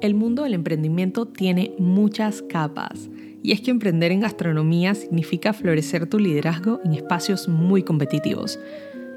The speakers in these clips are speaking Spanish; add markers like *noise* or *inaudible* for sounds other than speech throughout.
El mundo del emprendimiento tiene muchas capas y es que emprender en gastronomía significa florecer tu liderazgo en espacios muy competitivos.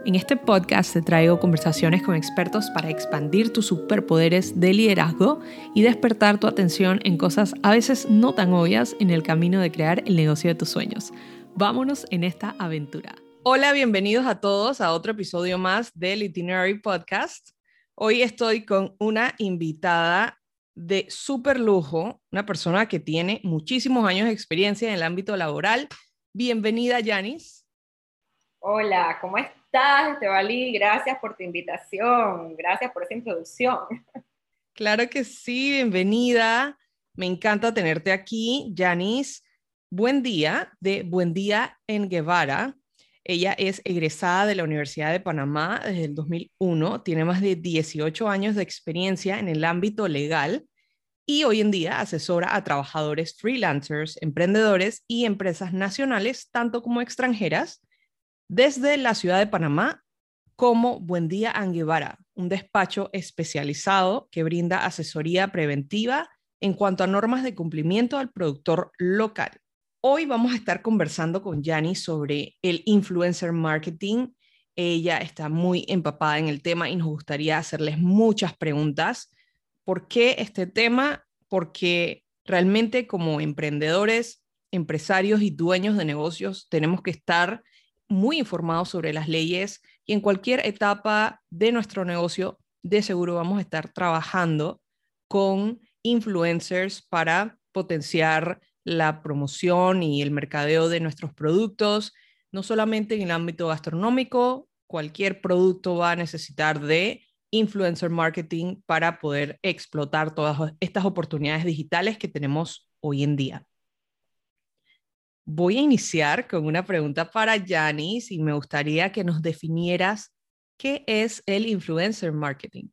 En este podcast te traigo conversaciones con expertos para expandir tus superpoderes de liderazgo y despertar tu atención en cosas a veces no tan obvias en el camino de crear el negocio de tus sueños. Vámonos en esta aventura. Hola, bienvenidos a todos a otro episodio más del Itinerary Podcast. Hoy estoy con una invitada de súper lujo, una persona que tiene muchísimos años de experiencia en el ámbito laboral. Bienvenida, Yanis. Hola, ¿cómo estás, Estebalí? Gracias por tu invitación, gracias por esa introducción. Claro que sí, bienvenida. Me encanta tenerte aquí, Yanis. Buen día, de Buen Día en Guevara. Ella es egresada de la Universidad de Panamá desde el 2001, tiene más de 18 años de experiencia en el ámbito legal y hoy en día asesora a trabajadores freelancers, emprendedores y empresas nacionales, tanto como extranjeras, desde la ciudad de Panamá como Buen Día Anguevara, un despacho especializado que brinda asesoría preventiva en cuanto a normas de cumplimiento al productor local. Hoy vamos a estar conversando con Yani sobre el influencer marketing. Ella está muy empapada en el tema y nos gustaría hacerles muchas preguntas. ¿Por qué este tema? Porque realmente como emprendedores, empresarios y dueños de negocios tenemos que estar muy informados sobre las leyes y en cualquier etapa de nuestro negocio de seguro vamos a estar trabajando con influencers para potenciar la promoción y el mercadeo de nuestros productos, no solamente en el ámbito gastronómico, cualquier producto va a necesitar de influencer marketing para poder explotar todas estas oportunidades digitales que tenemos hoy en día. Voy a iniciar con una pregunta para Yanis y me gustaría que nos definieras qué es el influencer marketing.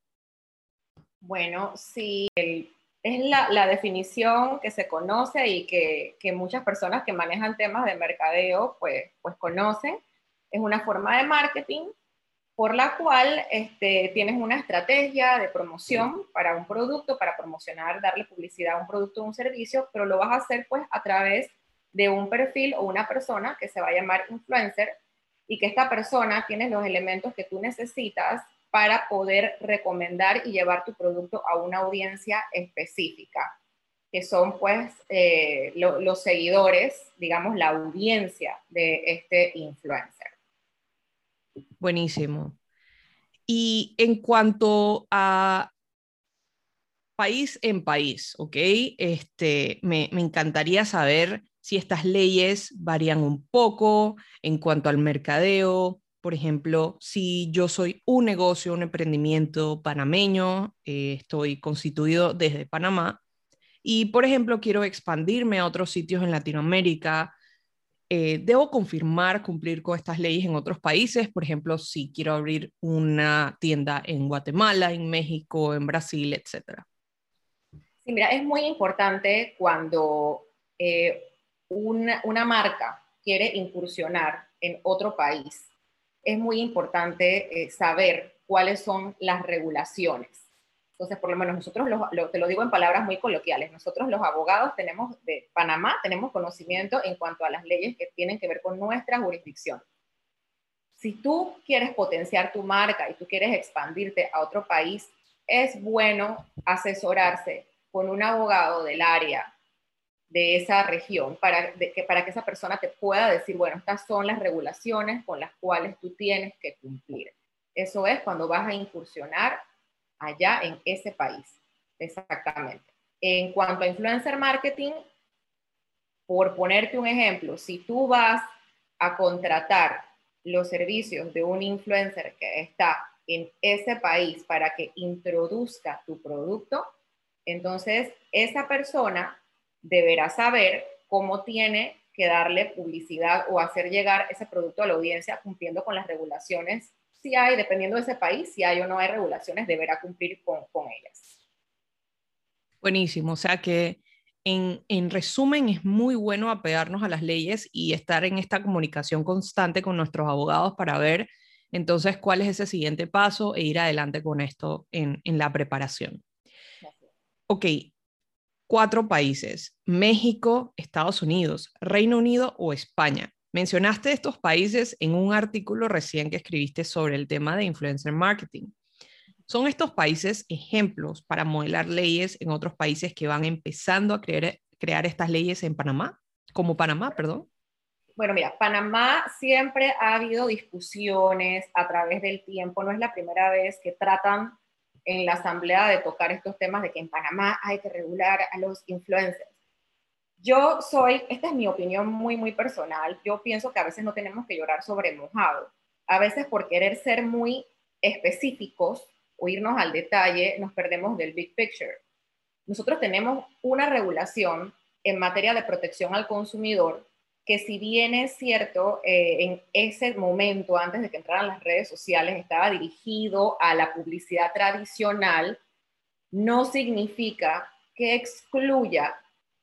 Bueno, sí, el es la, definición que se conoce y que, muchas personas que manejan temas de mercadeo pues, pues conocen. Es una forma de marketing por la cual este, tienes una estrategia de promoción para un producto, para promocionar, darle publicidad a un producto o un servicio, pero lo vas a hacer pues a través de un perfil o una persona que se va a llamar influencer y que esta persona tiene los elementos que tú necesitas para poder recomendar y llevar tu producto a una audiencia específica, que son pues eh, los seguidores, digamos, la audiencia de este influencer. Buenísimo. Y en cuanto a país en país, ¿ok? Este, me, me encantaría saber si estas leyes varían un poco en cuanto al mercadeo, por ejemplo, si yo soy un negocio, un emprendimiento panameño, eh, estoy constituido desde Panamá y, por ejemplo, quiero expandirme a otros sitios en Latinoamérica, eh, ¿debo confirmar cumplir con estas leyes en otros países? Por ejemplo, si quiero abrir una tienda en Guatemala, en México, en Brasil, etcétera. Sí, mira, es muy importante cuando eh, una, una marca quiere incursionar en otro país es muy importante eh, saber cuáles son las regulaciones. Entonces, por lo menos nosotros, te lo digo en palabras muy coloquiales, nosotros los abogados tenemos de Panamá, tenemos conocimiento en cuanto a las leyes que tienen que ver con nuestra jurisdicción. Si tú quieres potenciar tu marca y tú quieres expandirte a otro país, es bueno asesorarse con un abogado del área de esa región para, que, para que esa persona te pueda decir, bueno, estas son las regulaciones con las cuales tú tienes que cumplir. Eso es cuando vas a incursionar allá en ese país. Exactamente. En cuanto a influencer marketing, por ponerte un ejemplo, si tú vas a contratar los servicios de un influencer que está en ese país para que introduzca tu producto, entonces esa persona deberá saber cómo tiene que darle publicidad o hacer llegar ese producto a la audiencia cumpliendo con las regulaciones. Si hay, dependiendo de ese país, si hay o no hay regulaciones, deberá cumplir con, ellas. Buenísimo, o sea que en, en, resumen es muy bueno apegarnos a las leyes y estar en esta comunicación constante con nuestros abogados para ver entonces cuál es ese siguiente paso e ir adelante con esto en, en la preparación. ok, cuatro países, México, Estados Unidos, Reino Unido o España. Mencionaste estos países en un artículo recién que escribiste sobre el tema de influencer marketing. ¿Son estos países ejemplos para modelar leyes en otros países que van empezando a crear, estas leyes en Panamá? Como Panamá, perdón. Bueno, mira, Panamá siempre ha habido discusiones a través del tiempo. No es la primera vez que tratan en la asamblea de tocar estos temas de que en Panamá hay que regular a los influencers. Yo soy, esta es mi opinión muy, muy personal, yo pienso que a veces no tenemos que llorar sobre mojado. A veces por querer ser muy específicos o irnos al detalle, nos perdemos del big picture. Nosotros tenemos una regulación en materia de protección al consumidor que si bien es cierto, eh, en ese momento, antes de que entraran las redes sociales, estaba dirigido a la publicidad tradicional, no significa que excluya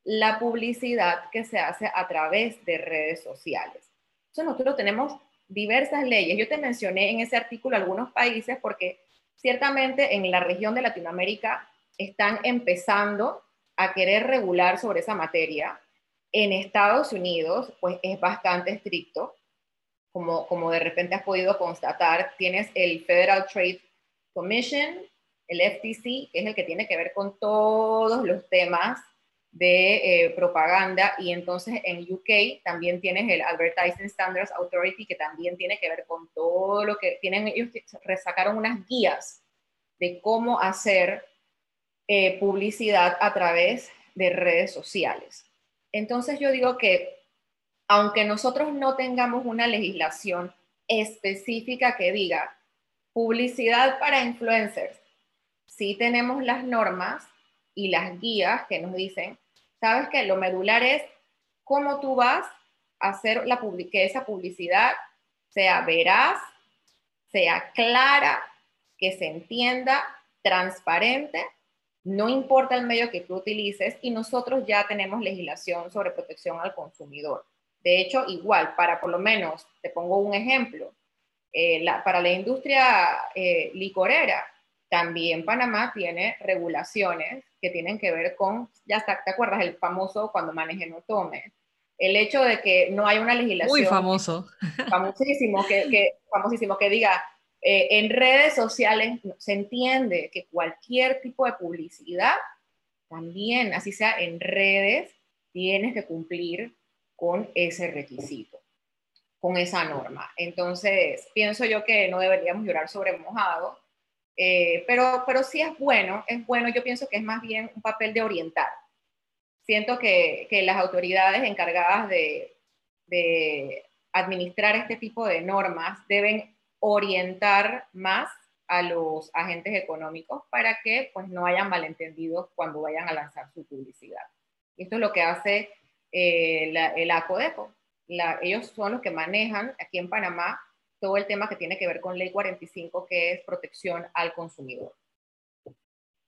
la publicidad que se hace a través de redes sociales. Entonces nosotros tenemos diversas leyes. Yo te mencioné en ese artículo algunos países porque ciertamente en la región de Latinoamérica están empezando a querer regular sobre esa materia. En Estados Unidos, pues es bastante estricto. Como, como de repente has podido constatar, tienes el Federal Trade Commission, el FTC, que es el que tiene que ver con todos los temas de eh, propaganda y entonces en UK también tienes el Advertising Standards Authority que también tiene que ver con todo lo que tienen ellos resacaron unas guías de cómo hacer eh, publicidad a través de redes sociales. Entonces yo digo que aunque nosotros no tengamos una legislación específica que diga publicidad para influencers, sí tenemos las normas y las guías que nos dicen, sabes que lo medular es cómo tú vas a hacer la que esa publicidad sea veraz, sea clara, que se entienda, transparente, no importa el medio que tú utilices y nosotros ya tenemos legislación sobre protección al consumidor. De hecho, igual, para por lo menos, te pongo un ejemplo, eh, para la industria eh, licorera, también Panamá tiene regulaciones que tienen que ver con, ya está, ¿te acuerdas? El famoso cuando maneje no tome. El hecho de que no hay una legislación. Muy famoso. Famosísimo, que, famosísimo, que diga, eh, en redes sociales se entiende que cualquier tipo de publicidad, también, así sea en redes, tienes que cumplir con ese requisito, con esa norma. Entonces, pienso yo que no deberíamos llorar sobre mojado eh, pero, pero sí es bueno, es bueno, yo pienso que es más bien un papel de orientar. Siento que, que las autoridades encargadas de, de administrar este tipo de normas deben orientar más a los agentes económicos para que pues no hayan malentendidos cuando vayan a lanzar su publicidad. Esto es lo que hace eh, el ACODECO. ellos son los que manejan aquí en Panamá todo el tema que tiene que ver con Ley 45, que es protección al consumidor.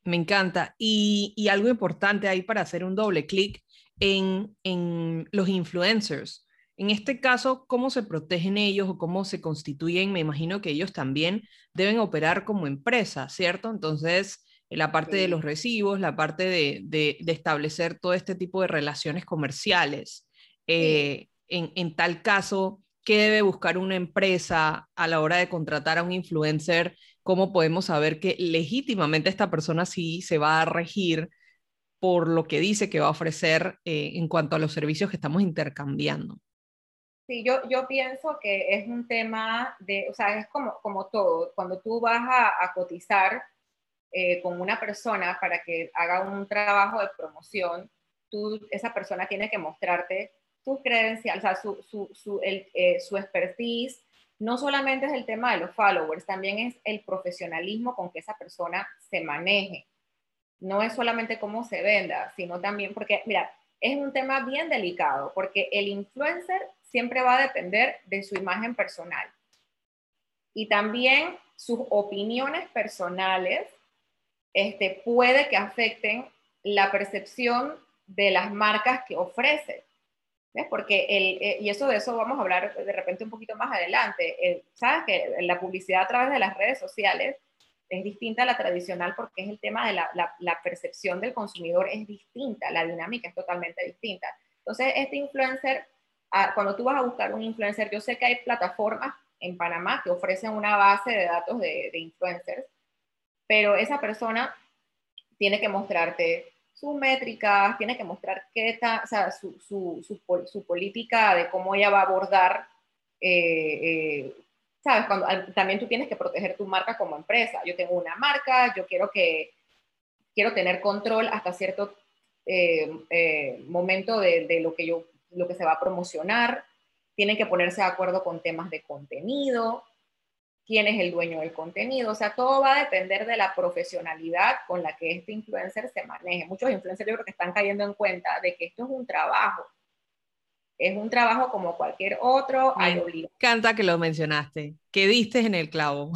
Me encanta. Y, algo importante ahí para hacer un doble clic en, en los influencers. En este caso, ¿cómo se protegen ellos o cómo se constituyen? Me imagino que ellos también deben operar como empresa, ¿cierto? Entonces, la parte de los recibos, la parte de, de, establecer todo este tipo de relaciones comerciales. Eh, en, en, tal caso, qué debe buscar una empresa a la hora de contratar a un influencer, cómo podemos saber que legítimamente esta persona sí se va a regir por lo que dice que va a ofrecer eh, en cuanto a los servicios que estamos intercambiando. Sí, yo, yo pienso que es un tema de, o sea, es como, como todo, cuando tú vas a, cotizar eh, con una persona para que haga un trabajo de promoción, tú, esa persona tiene que mostrarte sus credenciales, o sea, su, su, su, el, eh, su expertise, no solamente es el tema de los followers, también es el profesionalismo con que esa persona se maneje. No es solamente cómo se venda, sino también porque, mira, es un tema bien delicado, porque el influencer siempre va a depender de su imagen personal. Y también sus opiniones personales este, puede que afecten la percepción de las marcas que ofrece. Porque el, eh, y eso de eso vamos a hablar de repente un poquito más adelante. Sabes que la publicidad a través de las redes sociales es distinta a la tradicional porque es el tema de la, la, percepción del consumidor es distinta, la dinámica es totalmente distinta. Entonces, este influencer, ah, cuando tú vas a buscar un influencer, yo sé que hay plataformas en Panamá que ofrecen una base de datos de, de influencers, pero esa persona tiene que mostrarte sus métricas, tiene que mostrar qué está, o sea, su, su, su, política de cómo ella va a abordar, eh, eh, ¿sabes? Cuando, también tú tienes que proteger tu marca como empresa. Yo tengo una marca, yo quiero que, quiero tener control hasta cierto eh, momento de, de, lo, que yo, lo que se va a promocionar. Tienen que ponerse de acuerdo con temas de contenido, quién es el dueño del contenido. O sea, todo va a depender de la profesionalidad con la que este influencer se maneje. Muchos influencers yo creo que están cayendo en cuenta de que esto es un trabajo. Es un trabajo como cualquier otro. Me encanta que lo mencionaste, que diste en el clavo.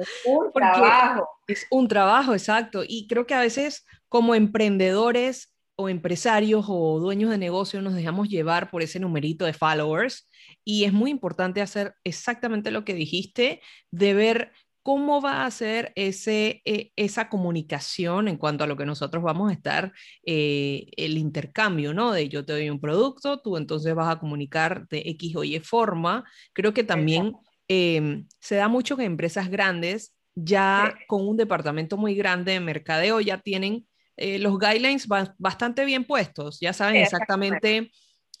Es un *laughs* trabajo. Es un trabajo, exacto. Y creo que a veces como emprendedores o empresarios o dueños de negocio nos dejamos llevar por ese numerito de followers y es muy importante hacer exactamente lo que dijiste, de ver cómo va a ser ese, eh, esa comunicación en cuanto a lo que nosotros vamos a estar, eh, el intercambio, ¿no? De yo te doy un producto, tú entonces vas a comunicar de X o Y forma. Creo que también em, se da mucho que empresas grandes ya con un departamento muy grande de mercadeo ya tienen eh, los guidelines bastante bien puestos, ya saben exactamente.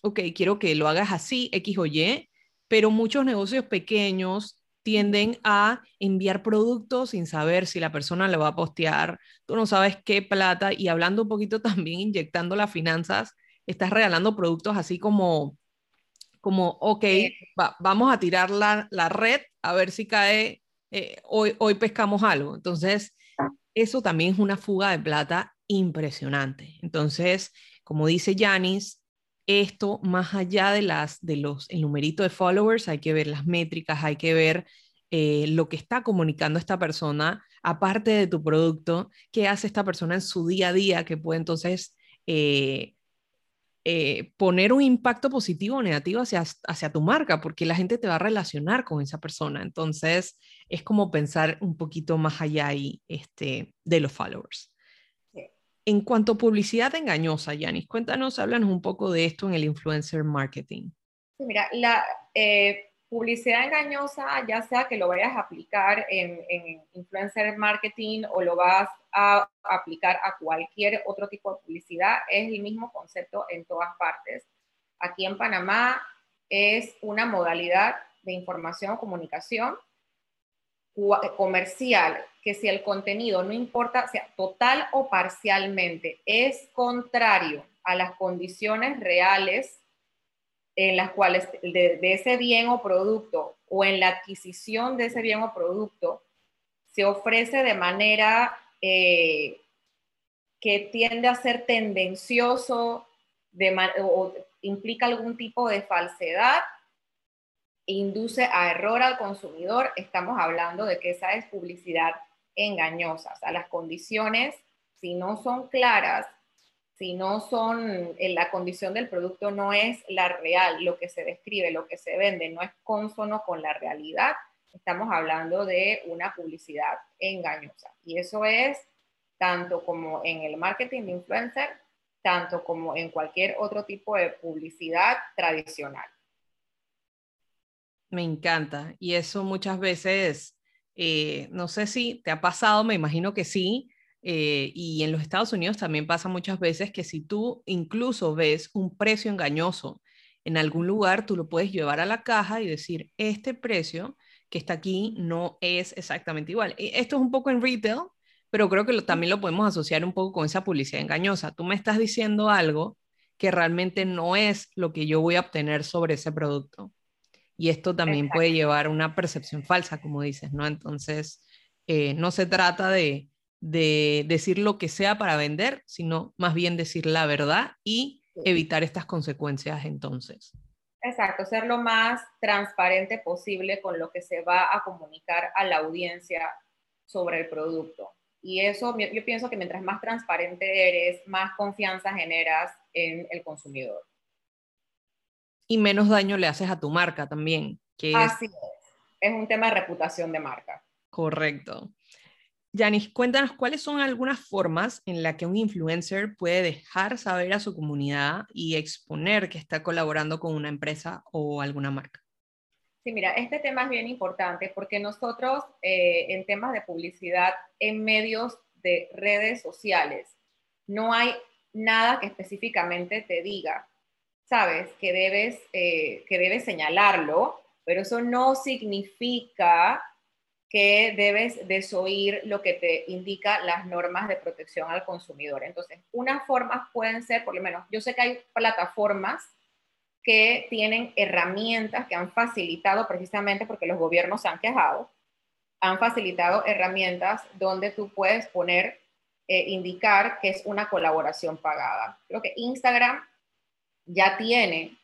ok, quiero que lo hagas así, X o Y, pero muchos negocios pequeños tienden a enviar productos sin saber si la persona le va a postear, tú no sabes qué plata y hablando un poquito *laughs* también inyectando las finanzas, estás regalando productos así como, como ok, vamos a tirar la, la, red a ver si cae, eh, hoy, hoy pescamos algo. Entonces, eso también es una fuga de plata impresionante. Entonces, como dice Yanis, esto más allá de las de los el numerito de followers hay que ver las métricas hay que ver eh, lo que está comunicando esta persona aparte de tu producto qué hace esta persona en su día a día que puede entonces eh, eh, poner un impacto positivo o negativo hacia, hacia tu marca porque la gente te va a relacionar con esa persona entonces es como pensar un poquito más allá este, de los followers en cuanto a publicidad engañosa, Yanis, cuéntanos, háblanos un poco de esto en el influencer marketing. Mira, la eh, publicidad engañosa, ya sea que lo vayas a aplicar en, influencer marketing o lo vas a aplicar a cualquier otro tipo de publicidad, es el mismo concepto en todas partes. Aquí en Panamá es una modalidad de información o comunicación comercial que si el contenido no importa, sea total o parcialmente, es contrario a las condiciones reales en las cuales de, ese bien o producto o en la adquisición de ese bien o producto se ofrece de manera eh, que tiende a ser tendencioso de, o implica algún tipo de falsedad, induce a error al consumidor, estamos hablando de que esa es publicidad engañosa. O sea, las condiciones, si no son claras, si no son, eh, la condición del producto no es la real, lo que se describe, lo que se vende, no es consono con la realidad, estamos hablando de una publicidad engañosa. Y eso es tanto como en el marketing de influencer, tanto como en cualquier otro tipo de publicidad tradicional. Me encanta. Y eso muchas veces, eh, no sé si te ha pasado, me imagino que sí. Eh, y en los Estados Unidos también pasa muchas veces que si tú incluso ves un precio engañoso en algún lugar, tú lo puedes llevar a la caja y decir, este precio que está aquí no es exactamente igual. Esto es un poco en retail, pero creo que también lo podemos asociar un poco con esa publicidad engañosa. Tú me estás diciendo algo que realmente no es lo que yo voy a obtener sobre ese producto. Y esto también puede llevar a una percepción falsa, como dices, ¿no? Entonces, eh, no se trata de, decir lo que sea para vender, sino más bien decir la verdad y evitar estas consecuencias entonces. Exacto, ser lo más transparente posible con lo que se va a comunicar a la audiencia sobre el producto. Y eso yo pienso que mientras más transparente eres, más confianza generas en el consumidor y menos daño le haces a tu marca también. Que Así es. Es un tema de reputación de marca. Correcto. Yanis, cuéntanos cuáles son algunas formas en las que un influencer puede dejar saber a su comunidad y exponer que está colaborando con una empresa o alguna marca. Sí, mira, este tema es bien importante porque nosotros eh, en temas de publicidad en medios de redes sociales no hay nada que específicamente te diga, sabes, que debes, eh, que debes señalarlo, pero eso no significa que debes desoír lo que te indica las normas de protección al consumidor. Entonces, unas formas pueden ser, por lo menos, yo sé que hay plataformas que tienen herramientas que han facilitado precisamente porque los gobiernos se han quejado, han facilitado herramientas donde tú puedes poner, eh, indicar que es una colaboración pagada. Creo que Instagram ya tiene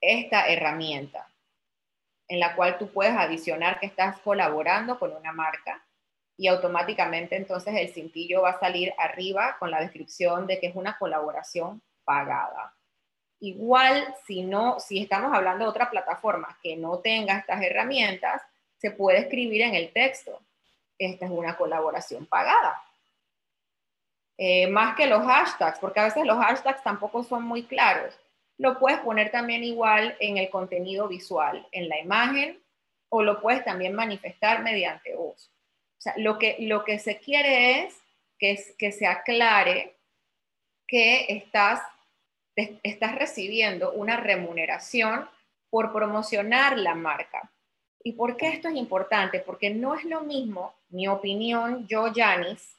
esta herramienta en la cual tú puedes adicionar que estás colaborando con una marca y automáticamente entonces el cintillo va a salir arriba con la descripción de que es una colaboración pagada. Igual, si no, si estamos hablando de otra plataforma que no tenga estas herramientas, se puede escribir en el texto. Esta es una colaboración pagada. Eh, más que los hashtags, porque a veces los hashtags tampoco son muy claros. Lo puedes poner también igual en el contenido visual, en la imagen, o lo puedes también manifestar mediante voz. O sea, lo que, lo que se quiere es que, que se aclare que estás, estás recibiendo una remuneración por promocionar la marca. ¿Y por qué esto es importante? Porque no es lo mismo, mi opinión, yo, Janis,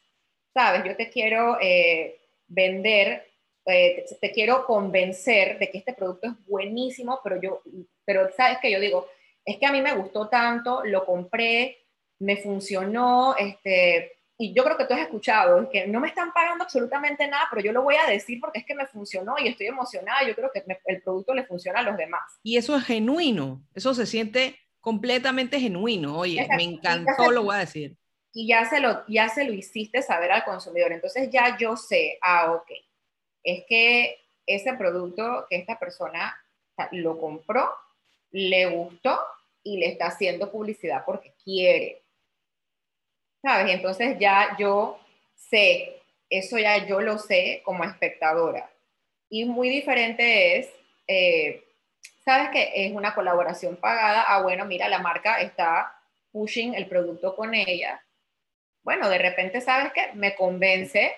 sabes, yo te quiero eh, vender eh, te, quiero convencer de que este producto es buenísimo, pero yo, pero sabes que yo digo, es que a mí me gustó tanto, lo compré, me funcionó, este, y yo creo que tú has escuchado, que no me están pagando absolutamente nada, pero yo lo voy a decir porque es que me funcionó y estoy emocionada, yo creo que el producto le funciona a los demás. Y eso es genuino, eso se siente completamente genuino, oye, me encantó, lo voy a decir. Y ya se, lo, ya se lo hiciste saber al consumidor, entonces ya yo sé, ah, ok, es que ese producto que esta persona lo compró, le gustó y le está haciendo publicidad porque quiere. ¿Sabes? Entonces ya yo sé, eso ya yo lo sé como espectadora. Y muy diferente es, eh, ¿sabes que es una colaboración pagada? Ah, bueno, mira, la marca está pushing el producto con ella. Bueno, de repente, ¿sabes que Me convence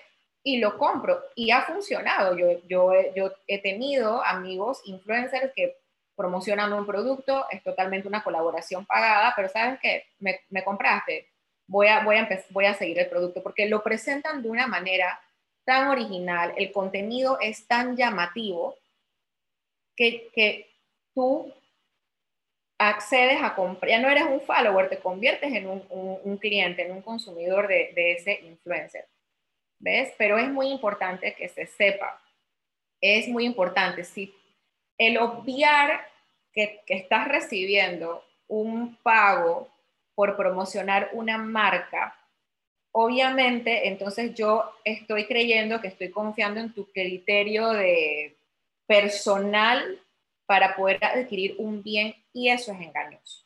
y lo compro y ha funcionado. Yo, yo, yo he tenido amigos influencers que promocionan un producto, es totalmente una colaboración pagada, pero sabes que me, me, compraste, voy a, voy, a voy a seguir el producto porque lo presentan de una manera tan original, el contenido es tan llamativo que, que tú accedes a comprar, ya no eres un follower, te conviertes en un, un, cliente, en un consumidor de, de ese influencer. ¿Ves? Pero es muy importante que se sepa, es muy importante, si el obviar que, que estás recibiendo un pago por promocionar una marca, obviamente, entonces yo estoy creyendo que estoy confiando en tu criterio de personal para poder adquirir un bien y eso es engañoso.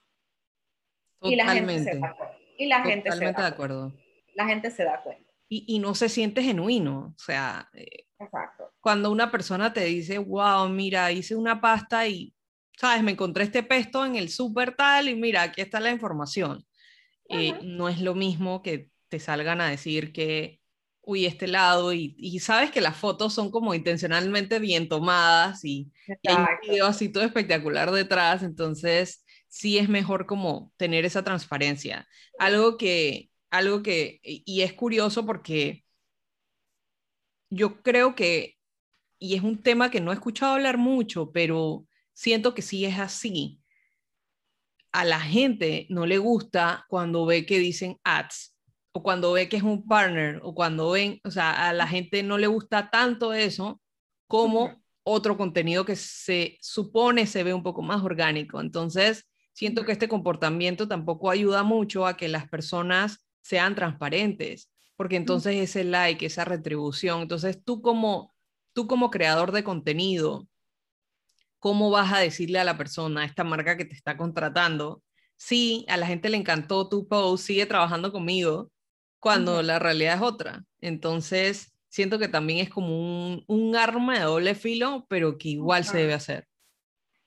Y la gente se da cuenta. Y la gente se da de acuerdo. La gente se da cuenta y, no se siente genuino. O sea, eh, cuando una persona te dice, wow, mira, hice una pasta y, sabes, me encontré este pesto en el súper tal y mira, aquí está la información. Eh, no es lo mismo que te salgan a decir que, uy, este lado, y, y, sabes que las fotos son como intencionalmente bien tomadas y, y hay un video así todo espectacular detrás, entonces sí es mejor como tener esa transparencia. Algo que, algo que, y es curioso porque yo creo que, y es un tema que no he escuchado hablar mucho, pero siento que sí es así. A la gente no le gusta cuando ve que dicen ads o cuando ve que es un partner o cuando ven, o sea, a la gente no le gusta tanto eso como otro contenido que se supone se ve un poco más orgánico. Entonces, siento que este comportamiento tampoco ayuda mucho a que las personas sean transparentes, porque entonces ese like, esa retribución, entonces tú como, tú como creador de contenido, ¿cómo vas a decirle a la persona, a esta marca que te está contratando, sí, a la gente le encantó tu post, sigue trabajando conmigo, cuando la realidad es otra. Entonces, siento que también es como un, un arma de doble filo, pero que igual se debe hacer.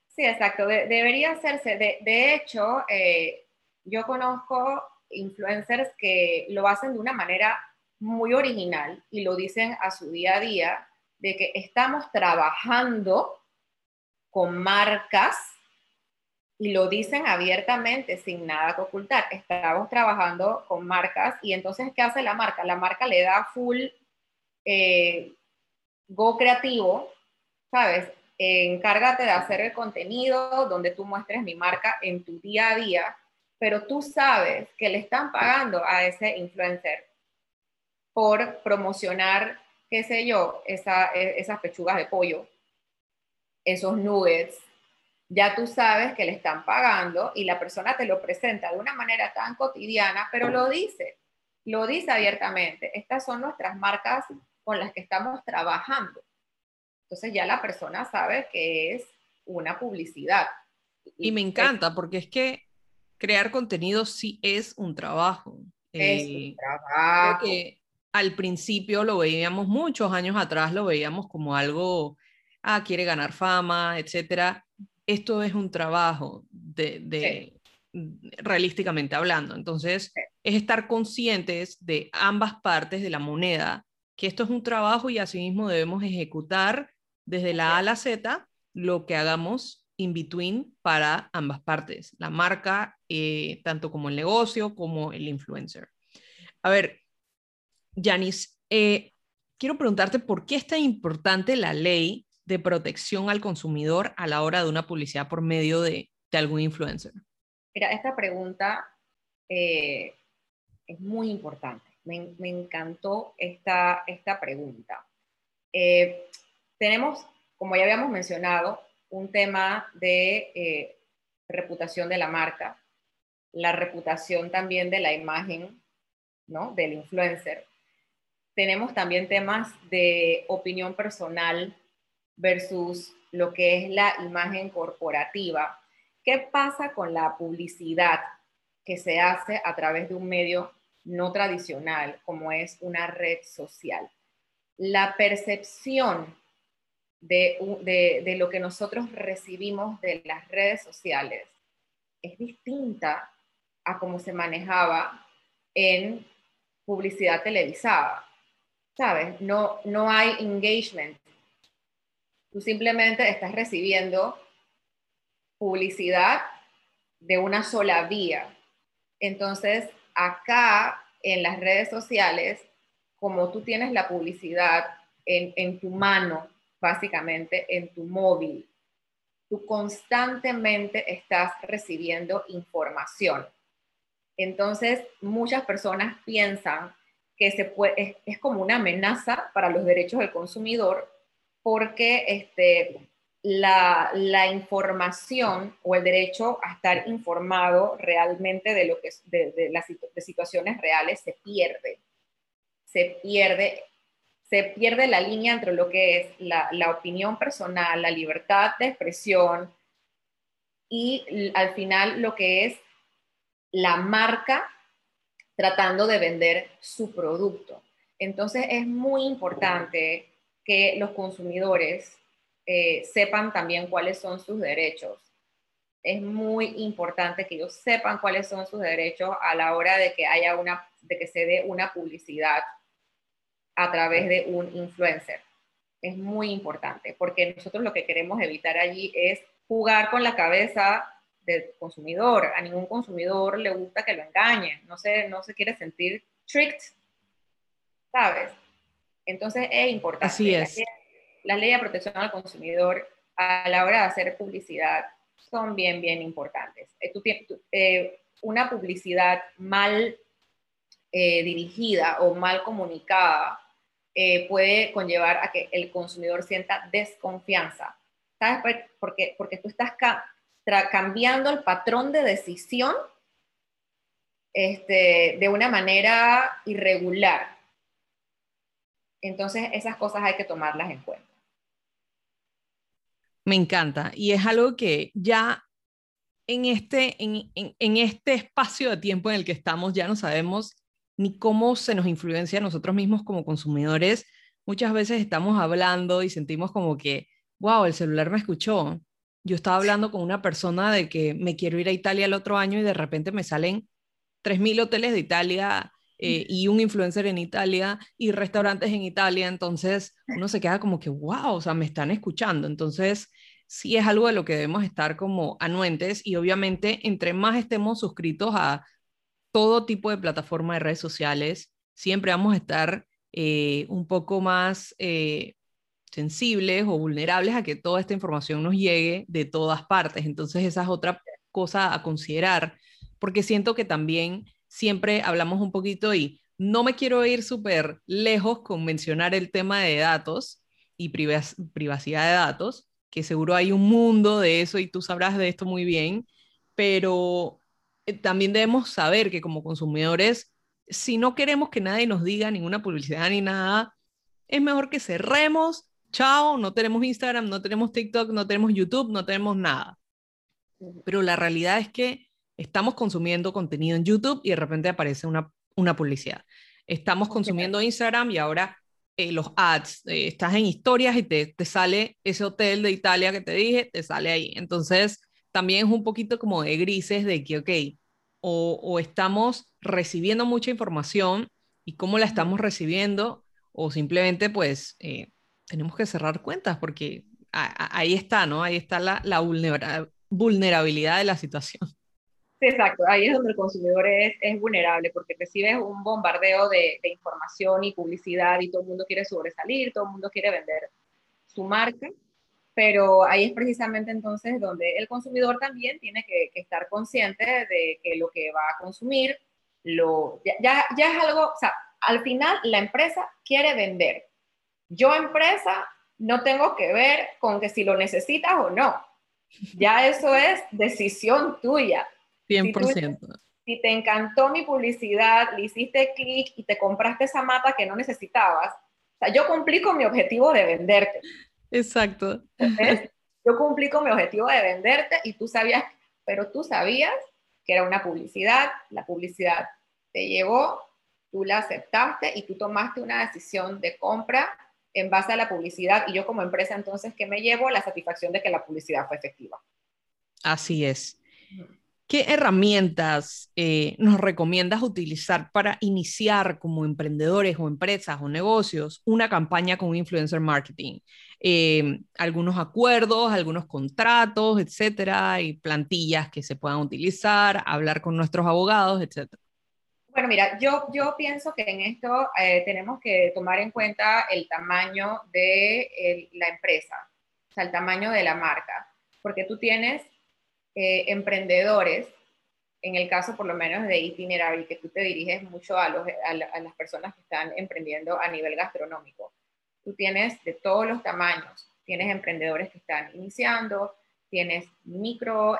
Sí, exacto, debería hacerse. De, de hecho, eh, yo conozco influencers que lo hacen de una manera muy original y lo dicen a su día a día, de que estamos trabajando con marcas y lo dicen abiertamente sin nada que ocultar. Estamos trabajando con marcas y entonces, ¿qué hace la marca? La marca le da full eh, go creativo, ¿sabes? encárgate de hacer el contenido donde tú muestres mi marca en tu día a día, pero tú sabes que le están pagando a ese influencer por promocionar, qué sé yo, esa, e, esas pechugas de pollo, esos nuggets, ya tú sabes que le están pagando y la persona te lo presenta de una manera tan cotidiana, pero lo dice, lo dice abiertamente. Estas son nuestras marcas con las que estamos trabajando. Entonces ya la persona sabe que es una publicidad. Y me encanta porque es que crear contenido sí es un trabajo. Es un eh, trabajo. Que al principio lo veíamos muchos años atrás, lo veíamos como algo, ah, quiere ganar fama, etcétera. Esto es un trabajo de, realísticamente hablando. Entonces, es estar conscientes de ambas partes de la moneda, que esto es un trabajo y asimismo debemos ejecutar desde la A a la Z lo que hagamos in between para ambas partes, la marca, eh, tanto como el negocio como el influencer. A ver, Yanis, eh, quiero preguntarte por qué es tan importante la ley de protección al consumidor a la hora de una publicidad por medio de, algún influencer. Mira, esta pregunta eh, es muy importante. Me, encantó esta, esta pregunta. Tenemos, como ya habíamos mencionado, un tema de eh, reputación de la marca, la reputación también de la imagen, ¿no? Del influencer. Tenemos también temas de opinión personal versus lo que es la imagen corporativa. ¿Qué pasa con la publicidad que se hace a través de un medio no tradicional como es una red social? La percepción de, lo que nosotros recibimos de las redes sociales es distinta a cómo se manejaba en publicidad televisada. ¿Sabes? No, no hay engagement. Tú simplemente estás recibiendo publicidad de una sola vía. Entonces, acá en las redes sociales, como tú tienes la publicidad en, en tu mano básicamente en tu móvil. Tú constantemente estás recibiendo información. Entonces, muchas personas piensan que es, como una amenaza para los derechos del consumidor porque este, la, información o el derecho a estar informado realmente de, lo que, de, las de situaciones reales se pierde. Se pierde se pierde la línea entre lo que es la, opinión personal, la libertad de expresión y al final lo que es la marca tratando de vender su producto. Entonces es muy importante que los consumidores eh, sepan también cuáles son sus derechos. Es muy importante que ellos sepan cuáles son sus derechos a la hora de que haya una, de que se dé una publicidad a través de un influencer. Es muy importante porque nosotros lo que queremos evitar allí es jugar con la cabeza del consumidor. A ningún consumidor le gusta que lo engañen, no se, no se quiere sentir tricked, ¿sabes? Entonces es importante. Así es. Las leyes de protección al consumidor a la hora de hacer publicidad son bien, bien importantes. Eh, eh, una publicidad mal eh, dirigida o mal comunicada eh, puede conllevar a que el consumidor sienta desconfianza. ¿Sabes? Porque, porque tú estás cambiando el patrón de decisión este, de una manera irregular. Entonces, esas cosas hay que tomarlas en cuenta. Me encanta. Y es algo que ya en este, en, en, en este espacio de tiempo en el que estamos ya no sabemos ni cómo se nos influencia a nosotros mismos como consumidores. Muchas veces estamos hablando y sentimos como que, wow, el celular me escuchó. Yo estaba hablando con una persona de que me quiero ir a Italia el otro año y de repente me salen 3.000 hoteles de Italia eh, y un influencer en Italia y restaurantes en Italia. Entonces uno se queda como que, wow, o sea, me están escuchando. Entonces sí es algo de lo que debemos estar como anuentes y obviamente entre más estemos suscritos a todo tipo de plataforma de redes sociales, siempre vamos a estar eh, un poco más eh, sensibles o vulnerables a que toda esta información nos llegue de todas partes. Entonces esa es otra cosa a considerar, porque siento que también siempre hablamos un poquito y no me quiero ir súper lejos con mencionar el tema de datos y privacidad de datos, que seguro hay un mundo de eso y tú sabrás de esto muy bien, pero también debemos saber que como consumidores, si no queremos que nadie nos diga ninguna publicidad ni nada, es mejor que cerremos, chao, no tenemos Instagram, no tenemos TikTok, no tenemos YouTube, no tenemos nada. Pero la realidad es que estamos consumiendo contenido en YouTube y de repente aparece una, una publicidad. Estamos consumiendo Instagram y ahora eh, los ads, eh, estás en historias y te, te sale ese hotel de Italia que te dije, te sale ahí. Entonces, también es un poquito como de grises de que, ok, o, estamos recibiendo mucha información y cómo la estamos recibiendo, o simplemente pues eh, tenemos que cerrar cuentas porque ahí está, ¿no? Ahí está la, vulnerabilidad de la situación. Exacto, ahí es donde el consumidor es, vulnerable porque recibes un bombardeo de, de, información y publicidad y todo el mundo quiere sobresalir, todo el mundo quiere vender su marca pero ahí es precisamente entonces donde el consumidor también tiene que, estar consciente de que lo que va a consumir, lo, ya, ya, es algo, o sea, al final la empresa quiere vender. Yo empresa no tengo que ver con que si lo necesitas o no. Ya eso es decisión tuya. 100%. Si, si te encantó mi publicidad, le hiciste clic y te compraste esa mata que no necesitabas, o sea, yo cumplí con mi objetivo de venderte. Exacto. Yo cumplí con mi objetivo de venderte y tú sabías, pero tú sabías que era una publicidad, la publicidad te llevó, tú la aceptaste y tú tomaste una decisión de compra en base a la publicidad y yo como empresa entonces, ¿qué me llevo? La satisfacción de que la publicidad fue efectiva. Así es. ¿Qué herramientas eh, nos recomiendas utilizar para iniciar como emprendedores o empresas o negocios una campaña con influencer marketing? Eh, algunos acuerdos, algunos contratos, etcétera, y plantillas que se puedan utilizar, hablar con nuestros abogados, etcétera. Bueno, mira, yo, yo pienso que en esto eh, tenemos que tomar en cuenta el tamaño de la empresa, o sea, el tamaño de la marca, porque tú tienes eh, emprendedores, en el caso por lo menos de Itinerary, que tú te diriges mucho a, los, a, las personas que están emprendiendo a nivel gastronómico. Tú tienes de todos los tamaños, tienes emprendedores que están iniciando, tienes micro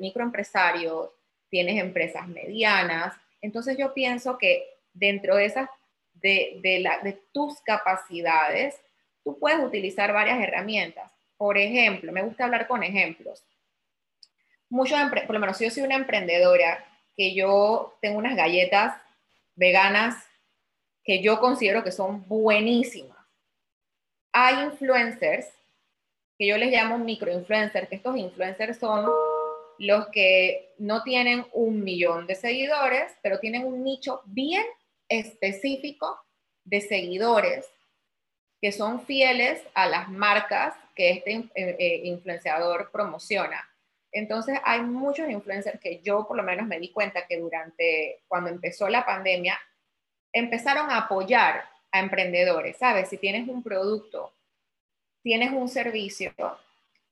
microempresarios, tienes empresas medianas. Entonces yo pienso que dentro de esas, de, de, tus capacidades, tú puedes utilizar varias herramientas. Por ejemplo, me gusta hablar con ejemplos muchos, por lo menos yo soy una emprendedora, que yo tengo unas galletas veganas que yo considero que son buenísimas. Hay influencers que yo les llamo microinfluencers, que estos influencers son los que no tienen un millón de seguidores, pero tienen un nicho bien específico de seguidores que son fieles a las marcas que este eh, eh, influenciador promociona. Entonces hay muchos influencers que yo por lo menos me di cuenta que durante, cuando empezó la pandemia, empezaron a apoyar a emprendedores, ¿sabes? Si tienes un producto, tienes un servicio,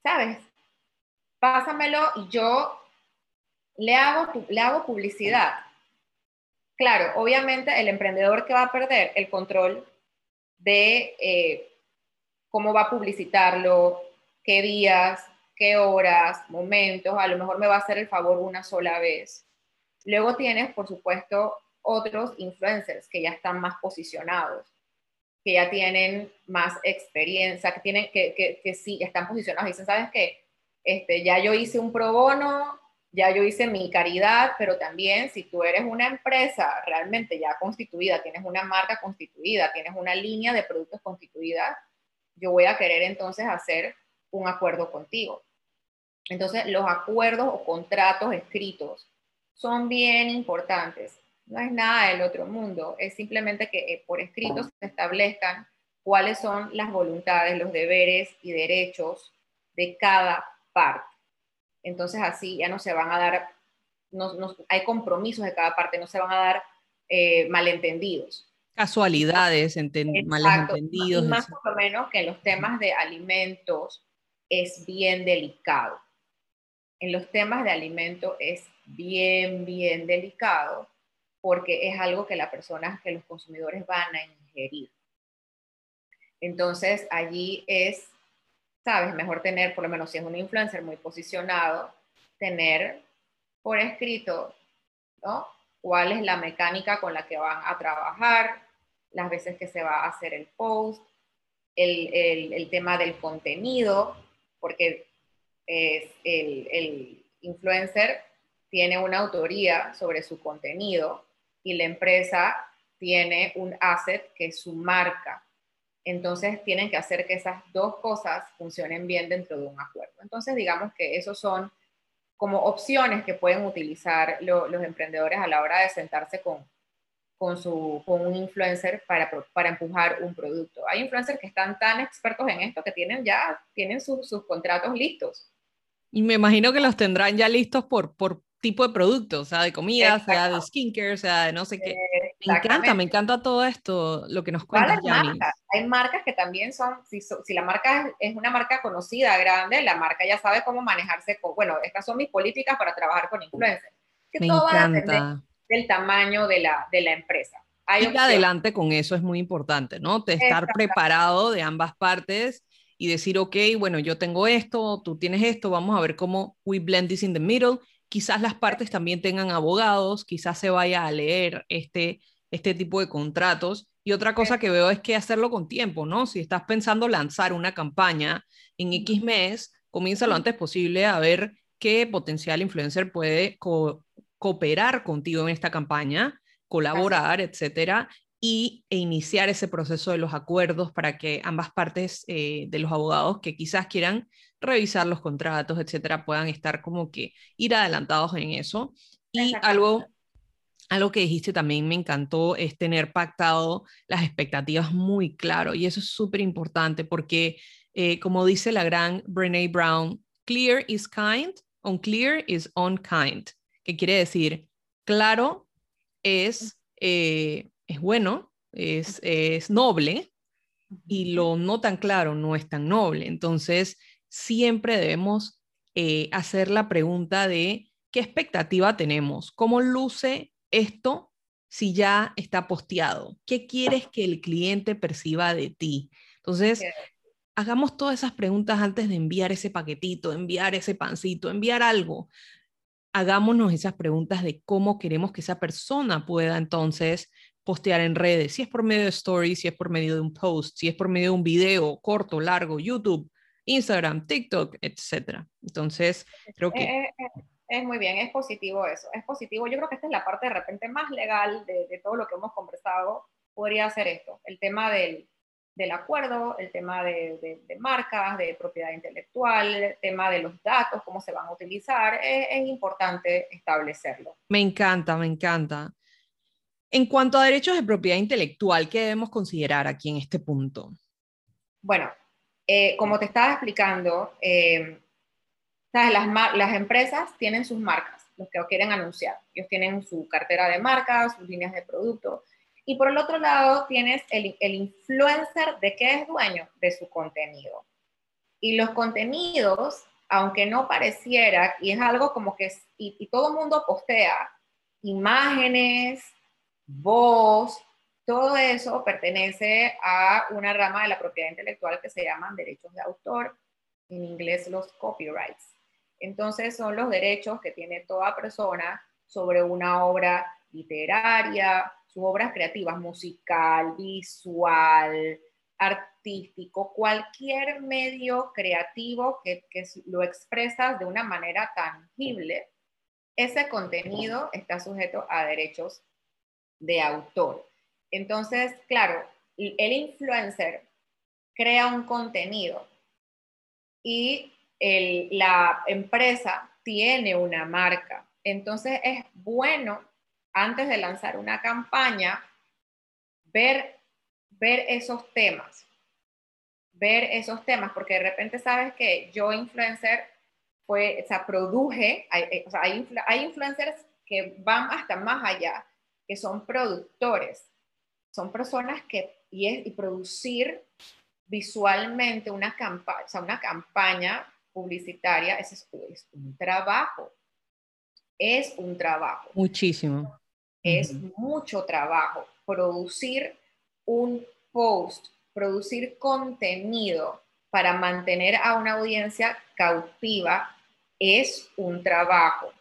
¿sabes? Pásamelo y yo le hago, le hago publicidad. Claro, obviamente el emprendedor que va a perder el control de eh, cómo va a publicitarlo, qué días, qué horas, momentos, a lo mejor me va a hacer el favor una sola vez. Luego tienes, por supuesto, otros influencers que ya están más posicionados, que ya tienen más experiencia, que, tienen, que, que, que sí están posicionados dicen, ¿sabes qué? Este, ya yo hice un pro bono, ya yo hice mi caridad, pero también si tú eres una empresa realmente ya constituida, tienes una marca constituida, tienes una línea de productos constituida, yo voy a querer entonces hacer un acuerdo contigo. Entonces, los acuerdos o contratos escritos son bien importantes. No es nada del otro mundo, es simplemente que eh, por escrito se establezcan cuáles son las voluntades, los deberes y derechos de cada parte. Entonces así ya no se van a dar, no, hay compromisos de cada parte, no se van a dar eh, malentendidos. Casualidades, malentendidos. más o menos que en los temas de alimentos es bien delicado. En los temas de alimentos es bien, bien delicado porque es algo que las personas, que los consumidores van a ingerir. Entonces allí es sabes, mejor tener, por lo menos si es un influencer muy posicionado, tener por escrito, ¿no? ¿Cuál es la mecánica con la que van a trabajar, las veces que se va a hacer el post, el, tema del contenido, porque es el, el influencer tiene una autoría sobre su contenido y la empresa tiene un asset que es su marca. Entonces tienen que hacer que esas dos cosas funcionen bien dentro de un acuerdo. Entonces digamos que esos son como opciones que pueden utilizar los emprendedores a la hora de sentarse con, con, su, con un influencer para, para empujar un producto. Hay influencers que están tan expertos en esto que tienen ya tienen sus, sus contratos listos. Y me imagino que los tendrán ya listos por, por tipo de producto, o sea, de comida, sea de skincare, sea de no sé qué. Me encanta, me encanta todo esto, lo que nos cuentas, marcas? Hay marcas que también son, si, si la marca es, una marca conocida, grande, la marca ya sabe cómo manejarse con, bueno, estas son mis políticas para trabajar con influencers. Que me todo encanta. del tamaño de la, de la empresa. Hay Ir adelante con eso es muy importante, ¿no? De estar preparado de ambas partes y decir, ok, bueno, yo tengo esto, tú tienes esto, vamos a ver cómo we blend this in the middle quizás las partes también tengan abogados, quizás se vaya a leer este, este tipo de contratos. Y otra cosa que veo es que hacerlo con tiempo, ¿no? Si estás pensando lanzar una campaña en X mes, comienza lo antes posible a ver qué potencial influencer puede cooperar contigo en esta campaña, colaborar, etcétera, y, e iniciar ese proceso de los acuerdos para que ambas partes eh, de los abogados que quizás quieran revisar los contratos, etcétera, puedan estar como que ir adelantados en eso. Y algo, algo que dijiste también me encantó es tener pactado las expectativas muy claro y eso es súper importante porque, eh, como dice la gran Brene Brown, clear is kind, unclear is unkind, que quiere decir, claro es, eh, es bueno, es, es noble, y lo no tan claro no es tan noble. Entonces, siempre debemos eh, hacer la pregunta de qué expectativa tenemos, cómo luce esto si ya está posteado, qué quieres que el cliente perciba de ti. Entonces, hagamos todas esas preguntas antes de enviar ese paquetito, enviar ese pancito, enviar algo. Hagámonos esas preguntas de cómo queremos que esa persona pueda entonces postear en redes, si es por medio de stories, si es por medio de un post, si es por medio de un video corto, largo, YouTube, Instagram, TikTok, etcétera. Entonces, creo que... Eh, eh, eh, es, muy bien, es positivo eso, es positivo. Yo creo que esta es la parte de repente más legal de, todo lo que hemos conversado, podría ser esto, el tema del, del acuerdo, el tema de, de, marcas, de propiedad intelectual, el tema de los datos, cómo se van a utilizar, es, es, importante establecerlo. Me encanta, me encanta. En cuanto a derechos de propiedad intelectual, ¿qué debemos considerar aquí en este punto? Bueno, eh, como te estaba explicando, eh, Las, empresas tienen sus marcas, los que quieren anunciar. Ellos tienen su cartera de marcas, sus líneas de producto. Y por el otro lado tienes el, influencer de qué es dueño de su contenido. Y los contenidos, aunque no pareciera, y es algo como que, y todo el mundo postea imágenes, voz, todo eso pertenece a una rama de la propiedad intelectual que se llaman derechos de autor, en inglés los copyrights. Entonces son los derechos que tiene toda persona sobre una obra literaria, sus obras creativas, musical, visual, artístico, cualquier medio creativo que, lo expresas de una manera tangible, ese contenido está sujeto a derechos de autor. Entonces, claro, el influencer crea un contenido y la empresa tiene una marca. Entonces es bueno, antes de lanzar una campaña, ver, esos temas, ver esos temas, porque de repente sabes que yo influencer fue, produje, hay, eh, hay, influencers que van hasta más allá, que son productores, son personas que, y, es, y producir visualmente una campaña, o sea, una campaña publicitaria, es, un trabajo, es un trabajo. Muchísimo. Es mucho trabajo. Producir un post, producir contenido para mantener a una audiencia cautiva es un trabajo.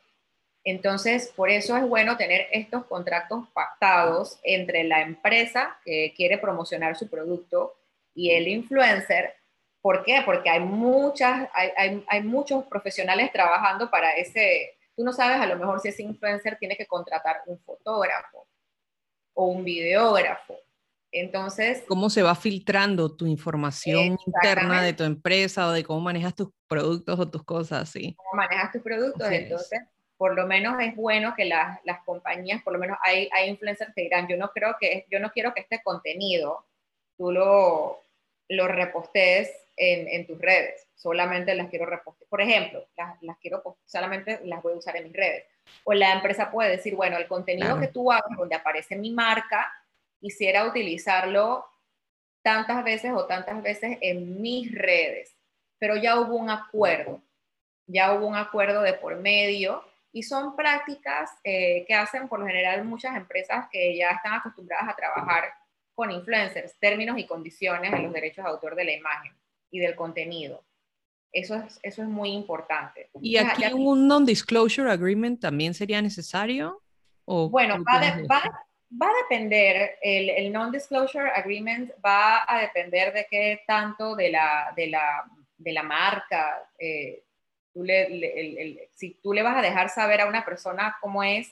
Entonces, por eso es bueno tener estos contratos pactados entre la empresa que quiere promocionar su producto y el influencer. ¿Por qué? Porque hay, muchas, hay, hay, muchos profesionales trabajando para ese, tú no sabes a lo mejor si ese influencer tiene que contratar un fotógrafo o un videógrafo. Entonces, ¿cómo se va filtrando tu información interna de tu empresa o de cómo manejas tus productos o tus cosas? Sí. ¿Cómo manejas tus productos? Entonces, por lo menos es bueno que las, las compañías, por lo menos hay, hay influencers que dirán, yo no creo que, yo no quiero que este contenido tú lo, lo repostees en, en, tus redes, solamente las quiero repostear. Por ejemplo, las, las, quiero, solamente las voy a usar en mis redes. O la empresa puede decir, bueno, el contenido que tú hagas donde aparece mi marca, quisiera utilizarlo tantas veces o tantas veces en mis redes, pero ya hubo un acuerdo, ya hubo un acuerdo de por medio y son prácticas eh, que hacen por lo general muchas empresas que ya están acostumbradas a trabajar con influencers, términos y condiciones de los derechos de autor de la imagen y del contenido. Eso es, eso es muy importante. ¿Y aquí un non-disclosure agreement también sería necesario? ¿O bueno, va, va, a depender, el, el non-disclosure agreement va a depender de qué tanto de la, de la, de la marca, eh, tú le, si tú le vas a dejar saber a una persona cómo es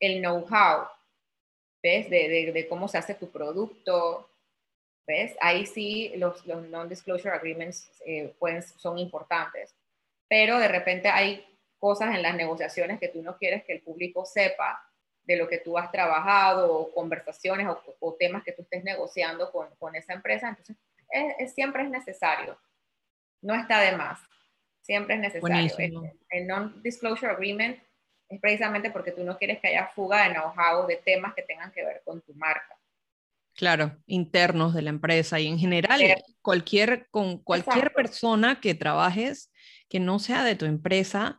el know-how, ¿ves? De, cómo se hace tu producto, ¿ves? Ahí sí los, los non-disclosure agreements eh, son importantes, pero de repente hay cosas en las negociaciones que tú no quieres que el público sepa de lo que tú has trabajado, o conversaciones o, temas que tú estés negociando con, con esa empresa, entonces es, siempre es necesario, no está de más, siempre es necesario. El, el non-disclosure agreement es precisamente porque tú no quieres que haya fuga de know-how de temas que tengan que ver con tu marca. Claro, internos de la empresa y en general cualquier, con cualquier persona que trabajes que no sea de tu empresa,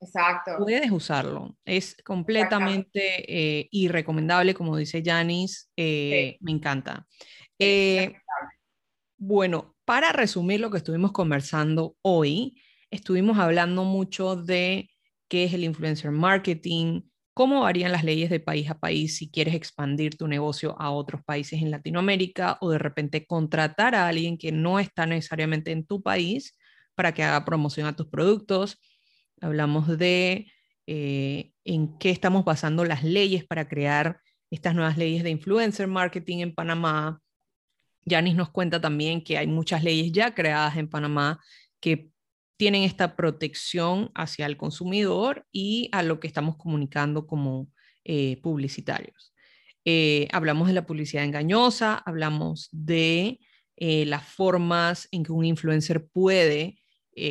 Exacto. puedes usarlo. Es completamente eh, irrecomendable, como dice Janice, eh, me encanta. Eh, bueno, para resumir lo que estuvimos conversando hoy, estuvimos hablando mucho de qué es el influencer marketing, cómo varían las leyes de país a país si quieres expandir tu negocio a otros países en Latinoamérica o de repente contratar a alguien que no está necesariamente en tu país para que haga promoción a tus productos. Hablamos de eh, en qué estamos basando las leyes para crear estas nuevas leyes de influencer marketing en Panamá. Yanis nos cuenta también que hay muchas leyes ya creadas en Panamá que tienen esta protección hacia el consumidor y a lo que estamos comunicando como eh, publicitarios. Eh, hablamos de la publicidad engañosa, hablamos de eh, las formas en que un influencer puede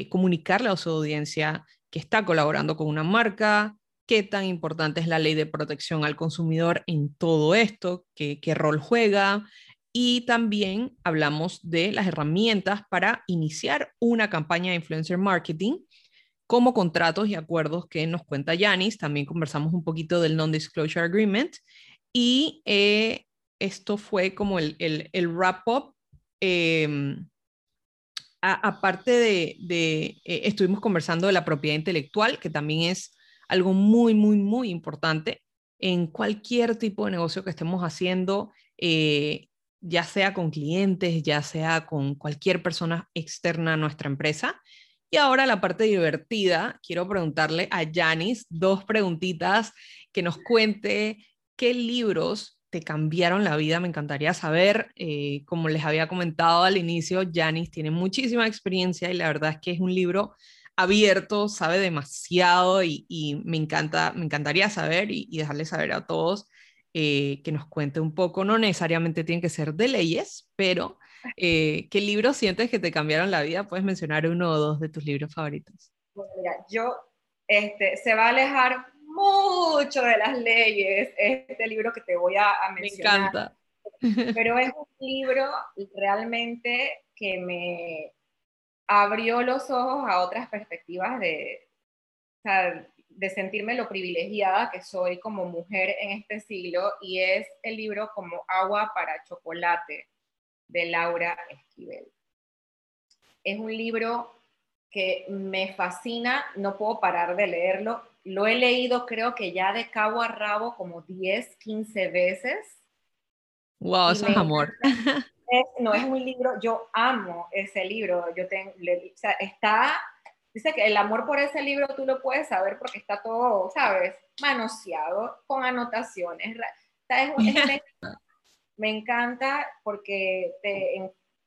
comunicarle a su audiencia que está colaborando con una marca, qué tan importante es la ley de protección al consumidor en todo esto, qué, qué rol juega, y también hablamos de las herramientas para iniciar una campaña de influencer marketing, como contratos y acuerdos que nos cuenta Yanis. También conversamos un poquito del Non-Disclosure Agreement. Y eh, esto fue como el, el, wrap-up. Em, aparte de, de eh, estuvimos conversando de la propiedad intelectual, que también es algo muy, muy, muy importante en cualquier tipo de negocio que estemos haciendo. Eh, ya sea con clientes, ya sea con cualquier persona externa a nuestra empresa, Y ahora la parte divertida, quiero preguntarle a Janis dos preguntitas que nos cuente qué libros te cambiaron la vida. Me encantaría saber, eh, como les había comentado al inicio, Janis tiene muchísima experiencia y la verdad es que es un libro abierto, sabe demasiado y, me, encanta, me encantaría saber y, dejarle saber a todos eh, que nos cuente un poco, no necesariamente tienen que ser de leyes, pero eh, ¿qué libros sientes que te cambiaron la vida? Puedes mencionar uno o dos de tus libros favoritos. Bueno, mira, yo, este, se va a alejar mucho de las leyes este libro que te voy a, a mencionar. Me encanta. *laughs* Pero es un libro realmente que me, abrió los ojos a otras perspectivas de, de sentirme lo privilegiada que soy como mujer en este siglo y es el libro como Agua para Chocolate de Laura Esquivel. Es un libro que me fascina, no puedo parar de leerlo. Lo he leído creo que ya de cabo a rabo como 10, 15 veces. Wow, eso es amor. no es un libro, yo amo ese libro, yo tengo, está, dice que el amor por ese libro tú lo puedes saber porque está todo, ¿sabes? Manoseado, con anotaciones. *laughs* me, encanta porque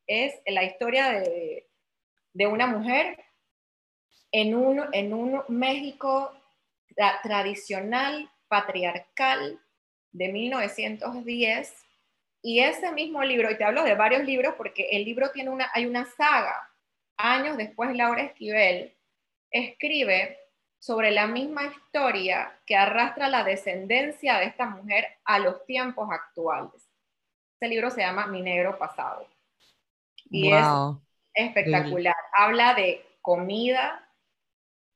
es la historia de, de, una mujer en un, en un México tradicional, patriarcal, de 1910 y ese mismo libro, y te hablo de varios libros porque el libro tiene una, hay una saga. Años después, Laura Esquivel escribe sobre la misma historia que arrastra la descendencia de esta mujer a los tiempos actuales. Ese libro se llama Mi Negro Pasado. Y es espectacular. Habla de comida,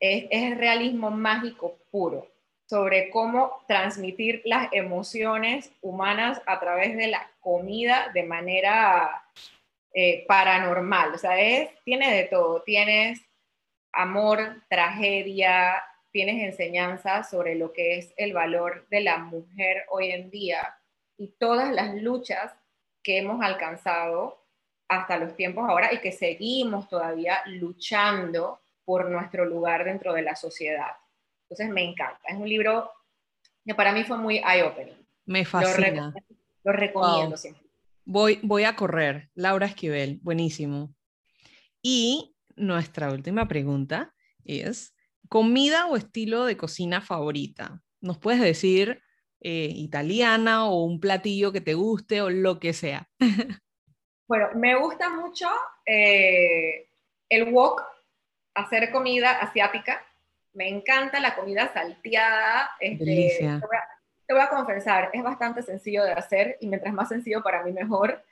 es realismo mágico puro sobre cómo transmitir las emociones humanas a través de la comida de manera eh, paranormal. O sea, es, tiene de todo. Tienes amor, tragedia, tienes enseñanzas sobre lo que es el valor de la mujer hoy en día y todas las luchas que hemos alcanzado hasta los tiempos ahora y que seguimos todavía luchando por nuestro lugar dentro de la sociedad. Entonces me encanta. Es un libro que para mí fue muy eye-opening. Me fascina. Lo, recomiendo siempre. Voy, voy a correr. Laura Esquivel, buenísimo. Y nuestra última pregunta es, ¿comida o estilo de cocina favorita? ¿Nos puedes decir eh, italiana o un platillo que te guste o lo que sea? *laughs* bueno, me gusta mucho eh, el wok, hacer comida asiática me encanta la comida salteada. Este, te, voy a, confesar, es bastante sencillo de hacer y mientras más sencillo para mí mejor.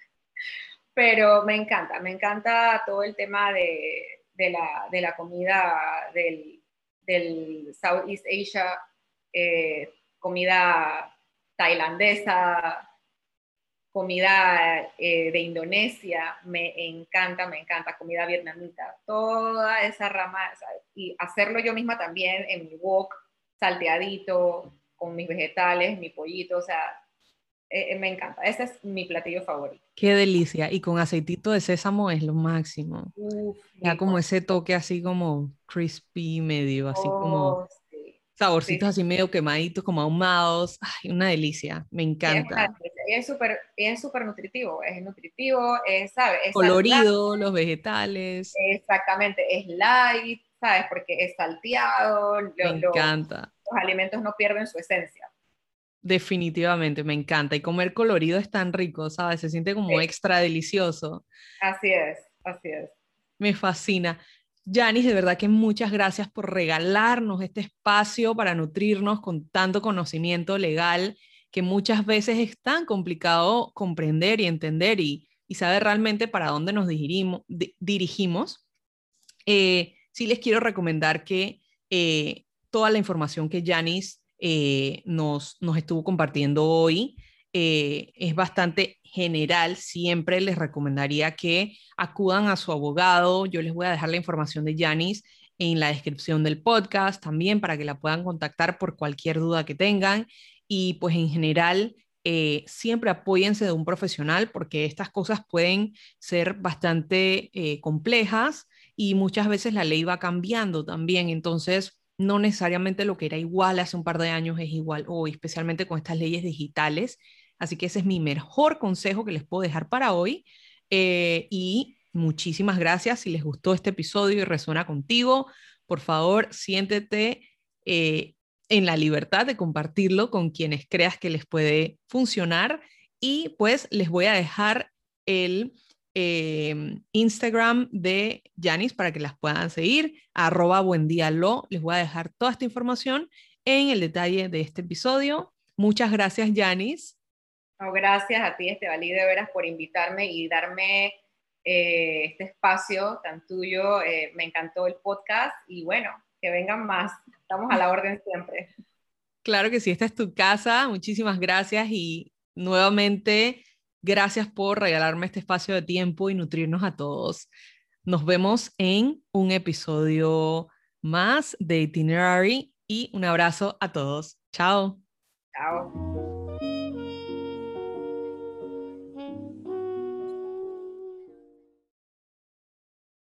Pero me encanta, me encanta todo el tema de, la, comida del, del Southeast Asia, eh, comida tailandesa, comida eh, de Indonesia, me encanta, me encanta, comida vietnamita, toda esa rama, y hacerlo yo misma también en mi wok, salteadito, con mis vegetales, mi pollito, o sea, eh, eh, me encanta, ese es mi platillo favorito. Qué delicia, y con aceitito de sésamo es lo máximo. ya como ese toque así como crispy medio, así como oh, saborcitos así medio quemaditos, como ahumados, Ay, una delicia, me encanta es súper es super nutritivo, es nutritivo, es, ¿sabes? Colorido, los vegetales. Exactamente, es light, ¿sabes? Porque es salteado. Me encanta. Los alimentos no pierden su esencia. Definitivamente, me encanta. Y comer colorido es tan rico, ¿sabes? Se siente como extra delicioso. Así es, así es. Me fascina. Yanis, de verdad que muchas gracias por regalarnos este espacio para nutrirnos con tanto conocimiento legal que muchas veces es tan complicado comprender y entender y, saber realmente para dónde nos dirigimos. dirigimos. Eh, sí les quiero recomendar que eh, toda la información que Janice eh, nos, nos estuvo compartiendo hoy es bastante general. Siempre les recomendaría que acudan a su abogado. Yo les voy a dejar la información de Janice en la descripción del podcast también para que la puedan contactar por cualquier duda que tengan y pues en general eh, siempre apóyense de un profesional porque estas cosas pueden ser bastante eh, complejas y muchas veces la ley va cambiando también, entonces no necesariamente lo que era igual hace un par de años es igual hoy, especialmente con estas leyes digitales. Así que ese es mi mejor consejo que les puedo dejar para hoy. Eh, y muchísimas gracias. Si les gustó este episodio y resuena contigo, por favor, siéntete eh, en la libertad de compartirlo con quienes creas que les puede funcionar. Y pues les voy a dejar el Em, Instagram de Janis para que las puedan seguir, arroba buen día lo. Les voy a dejar toda esta información en el detalle de este episodio. Muchas gracias, Janis. gracias a ti, Estebalí, de veras, por invitarme y darme eh, este espacio tan tuyo. Eh, me encantó el podcast y bueno, que vengan más. Estamos a la orden siempre. Claro que sí, esta es tu casa. Muchísimas gracias y nuevamente Gracias por regalarme este espacio de tiempo y nutrirnos a todos. Nos vemos en un episodio más de Itinerary y un abrazo a todos. Chao. Chao.